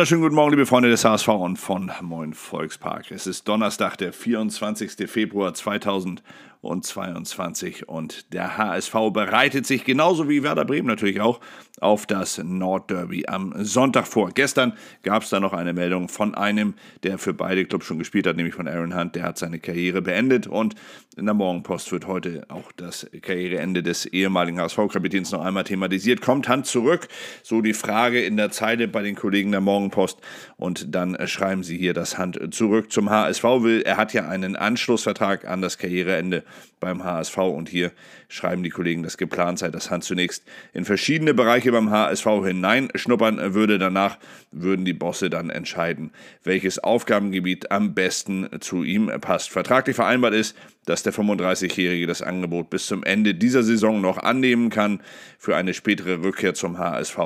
wunderschönen guten Morgen, liebe Freunde des HSV und von Moin Volkspark. Es ist Donnerstag, der 24. Februar 2022 und der HSV bereitet sich genauso wie Werder Bremen natürlich auch auf das Nordderby am Sonntag vor. Gestern gab es da noch eine Meldung von einem, der für beide Clubs schon gespielt hat, nämlich von Aaron Hunt. Der hat seine Karriere beendet und in der Morgenpost wird heute auch das Karriereende des ehemaligen HSV-Kapitäns noch einmal thematisiert. Kommt Hunt zurück? So die Frage in der Zeile bei den Kollegen der Morgenpost und dann schreiben sie hier, dass Hunt zurück zum HSV will. Er hat ja einen Anschlussvertrag an das Karriereende beim HSV und hier schreiben die Kollegen, dass geplant sei, dass Hunt zunächst in verschiedene Bereiche beim HSV hineinschnuppern würde. Danach würden die Bosse dann entscheiden, welches Aufgabengebiet am besten zu ihm passt. Vertraglich vereinbart ist, dass der 35-Jährige das Angebot bis zum Ende dieser Saison noch annehmen kann. Für eine spätere Rückkehr zum HSV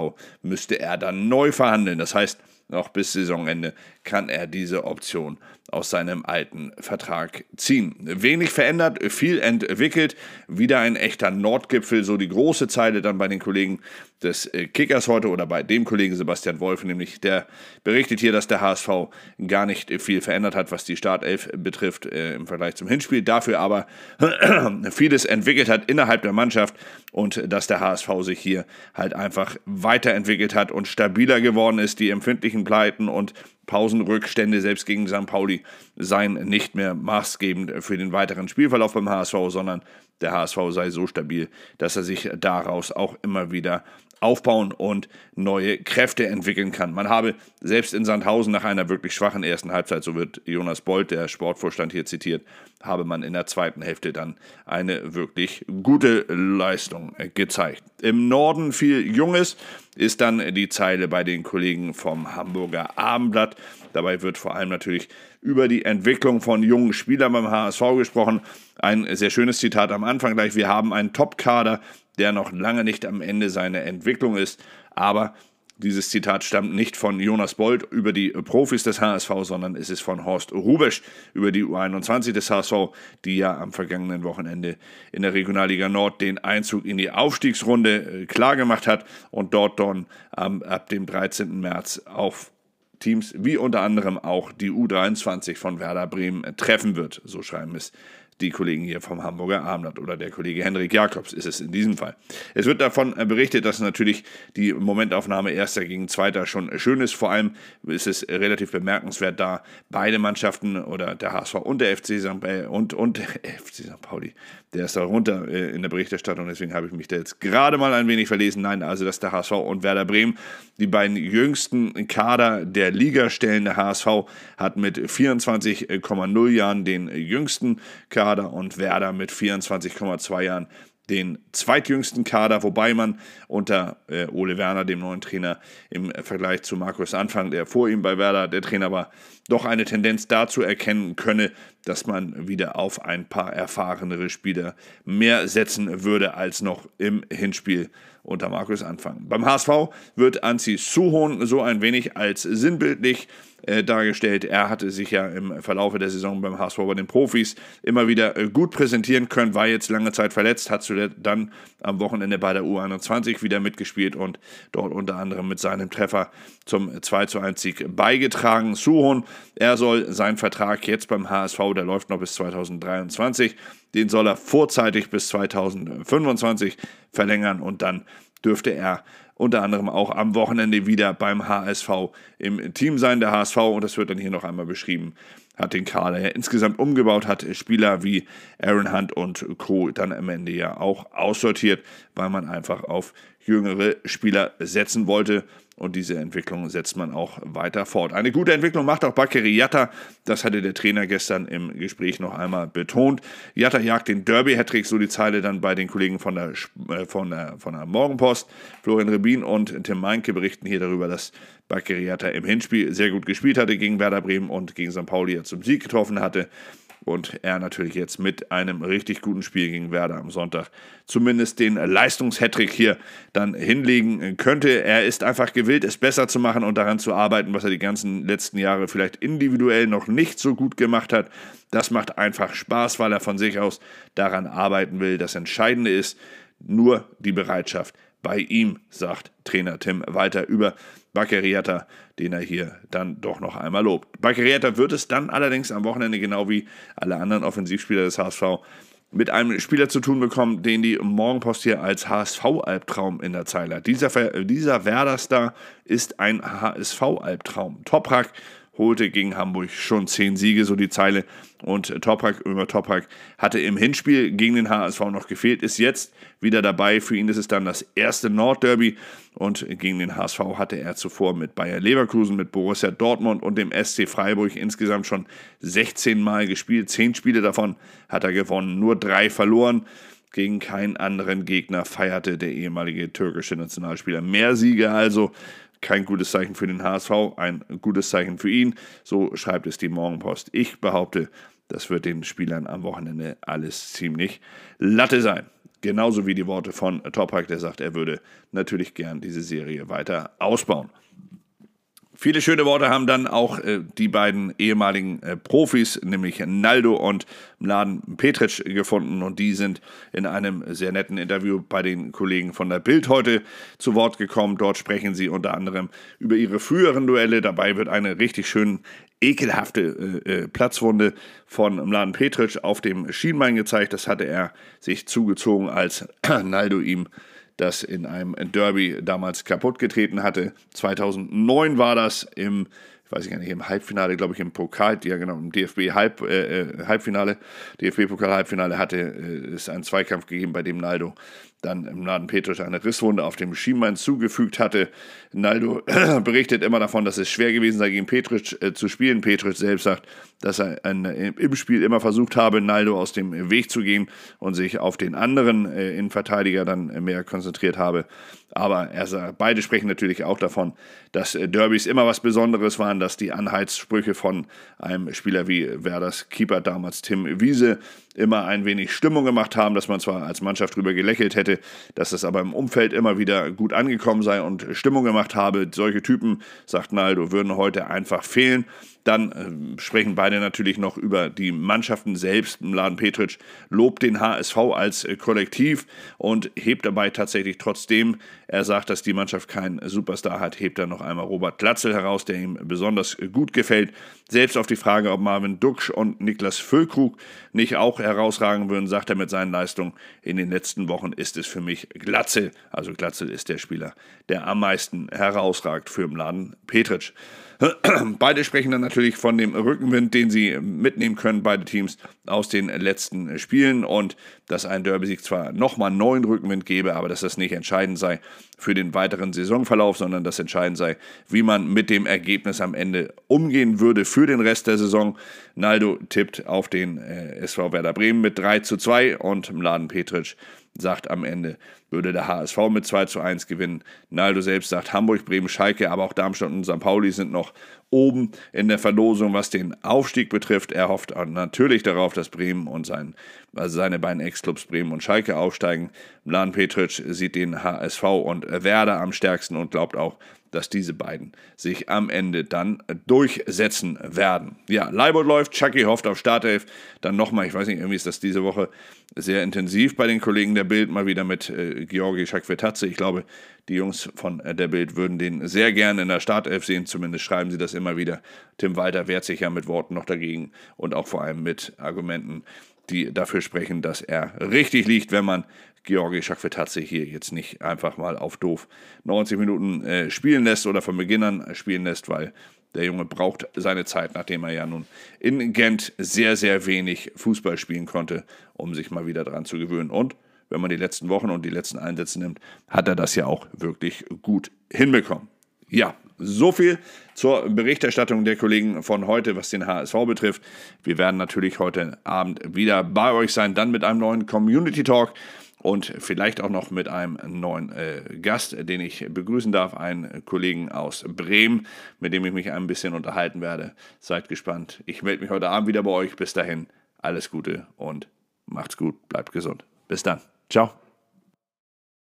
müsste er dann neu verhandeln. Das heißt, noch bis Saisonende kann er diese Option aus seinem alten Vertrag ziehen. Wenig verändert, viel entwickelt, wieder ein echter Nordgipfel, so die große Zeile dann bei den Kollegen des äh, Kickers heute oder bei dem Kollegen Sebastian Wolf, nämlich der berichtet hier, dass der HSV gar nicht viel verändert hat, was die Startelf betrifft äh, im Vergleich zum Hinspiel, dafür aber vieles entwickelt hat innerhalb der Mannschaft und dass der HSV sich hier halt einfach weiterentwickelt hat und stabiler geworden ist, die empfindlichen Pleiten und Pausenrückstände selbst gegen St. Pauli seien nicht mehr maßgebend für den weiteren Spielverlauf beim HSV, sondern der HSV sei so stabil, dass er sich daraus auch immer wieder aufbauen und neue Kräfte entwickeln kann. Man habe selbst in Sandhausen nach einer wirklich schwachen ersten Halbzeit, so wird Jonas Bolt, der Sportvorstand hier zitiert, habe man in der zweiten Hälfte dann eine wirklich gute Leistung gezeigt. Im Norden viel Junges ist dann die Zeile bei den Kollegen vom Hamburger Abendblatt. Dabei wird vor allem natürlich über die Entwicklung von jungen Spielern beim HSV gesprochen. Ein sehr schönes Zitat am Anfang gleich. Wir haben einen Top-Kader, der noch lange nicht am Ende seiner Entwicklung ist, aber dieses Zitat stammt nicht von Jonas Bold über die Profis des HSV, sondern es ist von Horst Rubesch über die U21 des HSV, die ja am vergangenen Wochenende in der Regionalliga Nord den Einzug in die Aufstiegsrunde äh, klargemacht hat und dort dann ab dem 13. März auf Teams wie unter anderem auch die U23 von Werder Bremen treffen wird. So schreiben es die Kollegen hier vom Hamburger Abendblatt oder der Kollege Henrik Jakobs ist es in diesem Fall. Es wird davon berichtet, dass natürlich die Momentaufnahme Erster gegen Zweiter schon schön ist. Vor allem ist es relativ bemerkenswert, da beide Mannschaften oder der HSV und der FC St. Pauli und, und der FC St. Pauli, der ist da runter äh, in der Berichterstattung, deswegen habe ich mich da jetzt gerade mal ein wenig verlesen. Nein, also dass der HSV und Werder Bremen die beiden jüngsten Kader der Liga stellen. Der HSV hat mit 24,0 Jahren den jüngsten Kader Kader und Werder mit 24,2 Jahren den zweitjüngsten Kader, wobei man unter äh, Ole Werner, dem neuen Trainer, im Vergleich zu Markus Anfang, der vor ihm bei Werder der Trainer war, doch eine Tendenz dazu erkennen könne, dass man wieder auf ein paar erfahrenere Spieler mehr setzen würde als noch im Hinspiel unter Markus Anfang. Beim HSV wird Anzi Suhon so ein wenig als sinnbildlich äh, dargestellt. Er hatte sich ja im Verlauf der Saison beim HSV bei den Profis immer wieder äh, gut präsentieren können, war jetzt lange Zeit verletzt, hat dann am Wochenende bei der U21 wieder mitgespielt und dort unter anderem mit seinem Treffer zum 2 zu 1 Sieg beigetragen. Suhon, er soll seinen Vertrag jetzt beim HSV, der läuft noch bis 2023, den soll er vorzeitig bis 2025 verlängern und dann dürfte er unter anderem auch am Wochenende wieder beim HSV im Team sein. Der HSV, und das wird dann hier noch einmal beschrieben, hat den Kader insgesamt umgebaut, hat Spieler wie Aaron Hunt und Co. dann am Ende ja auch aussortiert, weil man einfach auf jüngere Spieler setzen wollte. Und diese Entwicklung setzt man auch weiter fort. Eine gute Entwicklung macht auch Bakary Yatta. Das hatte der Trainer gestern im Gespräch noch einmal betont. Yatta jagt den Derby-Hattrick, so die Zeile dann bei den Kollegen von der, äh, von der, von der Morgenpost. Florian Rebin und Tim Meinke berichten hier darüber, dass Bakary Yatta im Hinspiel sehr gut gespielt hatte gegen Werder Bremen und gegen St. Pauli zum Sieg getroffen hatte und er natürlich jetzt mit einem richtig guten Spiel gegen Werder am Sonntag zumindest den Leistungshattrick hier dann hinlegen könnte. Er ist einfach gewillt, es besser zu machen und daran zu arbeiten, was er die ganzen letzten Jahre vielleicht individuell noch nicht so gut gemacht hat. Das macht einfach Spaß, weil er von sich aus daran arbeiten will. Das Entscheidende ist nur die Bereitschaft, bei ihm, sagt Trainer Tim weiter über Baccariata, den er hier dann doch noch einmal lobt. Baccariata wird es dann allerdings am Wochenende, genau wie alle anderen Offensivspieler des HSV, mit einem Spieler zu tun bekommen, den die Morgenpost hier als HSV-Albtraum in der Zeile hat. Dieser, dieser Werder-Star ist ein HSV-Albtraum. Toprak holte gegen Hamburg schon zehn Siege, so die Zeile. Und Toprak über Toprak hatte im Hinspiel gegen den HSV noch gefehlt, ist jetzt wieder dabei. Für ihn ist es dann das erste Nordderby und gegen den HSV hatte er zuvor mit Bayer Leverkusen, mit Borussia Dortmund und dem SC Freiburg insgesamt schon 16 Mal gespielt. Zehn Spiele davon hat er gewonnen, nur drei verloren. Gegen keinen anderen Gegner feierte der ehemalige türkische Nationalspieler mehr Siege also kein gutes Zeichen für den HSV, ein gutes Zeichen für ihn. So schreibt es die Morgenpost. Ich behaupte, das wird den Spielern am Wochenende alles ziemlich Latte sein. Genauso wie die Worte von Topak, der sagt, er würde natürlich gern diese Serie weiter ausbauen. Viele schöne Worte haben dann auch äh, die beiden ehemaligen äh, Profis, nämlich Naldo und Mladen Petric, gefunden. Und die sind in einem sehr netten Interview bei den Kollegen von der Bild heute zu Wort gekommen. Dort sprechen sie unter anderem über ihre früheren Duelle. Dabei wird eine richtig schön ekelhafte äh, äh Platzwunde von Mladen Petric auf dem Schienbein gezeigt. Das hatte er sich zugezogen, als Naldo ihm das in einem Derby damals kaputtgetreten hatte. 2009 war das im, ich weiß gar nicht, im Halbfinale, glaube ich, im Pokal, ja genau, im DFB Halb, äh, äh Halbfinale, DFB-Pokal Halbfinale hatte äh, es einen Zweikampf gegeben, bei dem Naldo dann im Naden Petrus eine Risswunde auf dem Schienbein zugefügt hatte. Naldo berichtet immer davon, dass es schwer gewesen sei, gegen Petric äh, zu spielen. Petric selbst sagt, dass er ein, äh, im Spiel immer versucht habe, Naldo aus dem Weg zu gehen und sich auf den anderen äh, Innenverteidiger dann mehr konzentriert habe. Aber er sagt, beide sprechen natürlich auch davon, dass äh, Derbys immer was Besonderes waren, dass die Anheizsprüche von einem Spieler wie Werders Keeper damals Tim Wiese immer ein wenig Stimmung gemacht haben, dass man zwar als Mannschaft drüber gelächelt hätte, dass es aber im Umfeld immer wieder gut angekommen sei und Stimmung gemacht habe. Solche Typen, sagt Naldo, würden heute einfach fehlen. Dann äh, sprechen beide natürlich noch über die Mannschaften selbst. Mladen Petric lobt den HSV als äh, Kollektiv und hebt dabei tatsächlich trotzdem, er sagt, dass die Mannschaft keinen Superstar hat, hebt er noch einmal Robert Glatzel heraus, der ihm besonders gut gefällt. Selbst auf die Frage, ob Marvin Duksch und Niklas Füllkrug nicht auch herausragen würden, sagt er mit seinen Leistungen, in den letzten Wochen ist es für mich Glatzel. Also Glatzel ist der Spieler, der am meisten herausragt für Mladen Petric. Beide sprechen dann natürlich von dem Rückenwind, den sie mitnehmen können, beide Teams aus den letzten Spielen und dass ein Derby-Sieg zwar nochmal neuen Rückenwind gebe, aber dass das nicht entscheidend sei für den weiteren Saisonverlauf, sondern dass entscheidend sei, wie man mit dem Ergebnis am Ende umgehen würde für den Rest der Saison. Naldo tippt auf den äh, SV Werder Bremen mit 3 zu 2 und Mladen Petric sagt am Ende, würde der HSV mit 2 zu 1 gewinnen. Naldo selbst sagt, Hamburg, Bremen, Schalke, aber auch Darmstadt und St. Pauli sind noch oben in der Verlosung, was den Aufstieg betrifft. Er hofft natürlich darauf, dass Bremen und sein, also seine beiden Ex-Clubs Bremen und Schalke aufsteigen. Mladen Petric sieht den HSV und Werder am stärksten und glaubt auch, dass diese beiden sich am Ende dann durchsetzen werden. Ja, Leibold läuft, Chucky hofft auf Startelf. Dann nochmal, ich weiß nicht, irgendwie ist das diese Woche sehr intensiv bei den Kollegen der Bild, mal wieder mit äh, Georgi Schakvetatze. Ich glaube, die Jungs von der Bild würden den sehr gerne in der Startelf sehen, zumindest schreiben sie das immer wieder. Tim Walter wehrt sich ja mit Worten noch dagegen und auch vor allem mit Argumenten, die dafür sprechen, dass er richtig liegt, wenn man Georgi Schakvetazze hier jetzt nicht einfach mal auf doof 90 Minuten äh, spielen lässt oder von Beginn an spielen lässt, weil der Junge braucht seine Zeit, nachdem er ja nun in Gent sehr, sehr wenig Fußball spielen konnte, um sich mal wieder dran zu gewöhnen. Und wenn man die letzten Wochen und die letzten Einsätze nimmt, hat er das ja auch wirklich gut hinbekommen. Ja, so viel zur Berichterstattung der Kollegen von heute, was den HSV betrifft. Wir werden natürlich heute Abend wieder bei euch sein, dann mit einem neuen Community Talk und vielleicht auch noch mit einem neuen äh, Gast, den ich begrüßen darf, einen Kollegen aus Bremen, mit dem ich mich ein bisschen unterhalten werde. Seid gespannt. Ich melde mich heute Abend wieder bei euch. Bis dahin, alles Gute und macht's gut, bleibt gesund. Bis dann. Ciao.